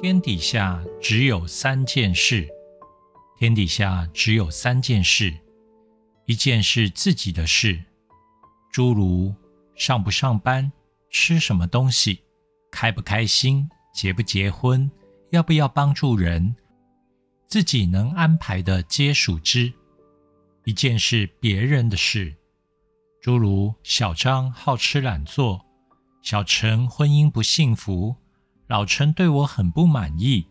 天底下只有三件事，天底下只有三件事，一件是自己的事，诸如上不上班、吃什么东西、开不开心、结不结婚、要不要帮助人，自己能安排的皆属之；一件是别人的事，诸如小张好吃懒做，小陈婚姻不幸福。老陈对我很不满意，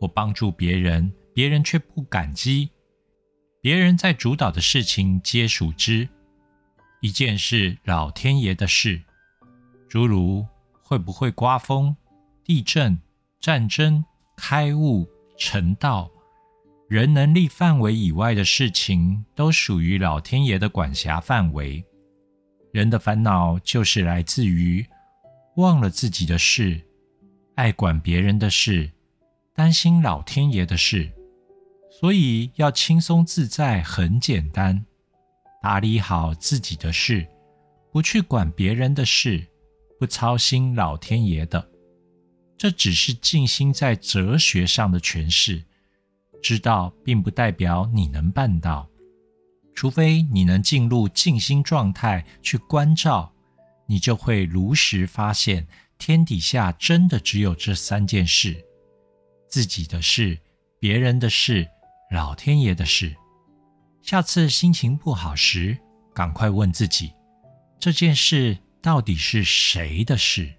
我帮助别人，别人却不感激。别人在主导的事情皆属之，一件是老天爷的事，诸如会不会刮风、地震、战争、开悟、成道，人能力范围以外的事情，都属于老天爷的管辖范围。人的烦恼就是来自于忘了自己的事。爱管别人的事，担心老天爷的事，所以要轻松自在，很简单，打理好自己的事，不去管别人的事，不操心老天爷的。这只是静心在哲学上的诠释，知道并不代表你能办到，除非你能进入静心状态去关照，你就会如实发现。天底下真的只有这三件事：自己的事、别人的事、老天爷的事。下次心情不好时，赶快问自己：这件事到底是谁的事？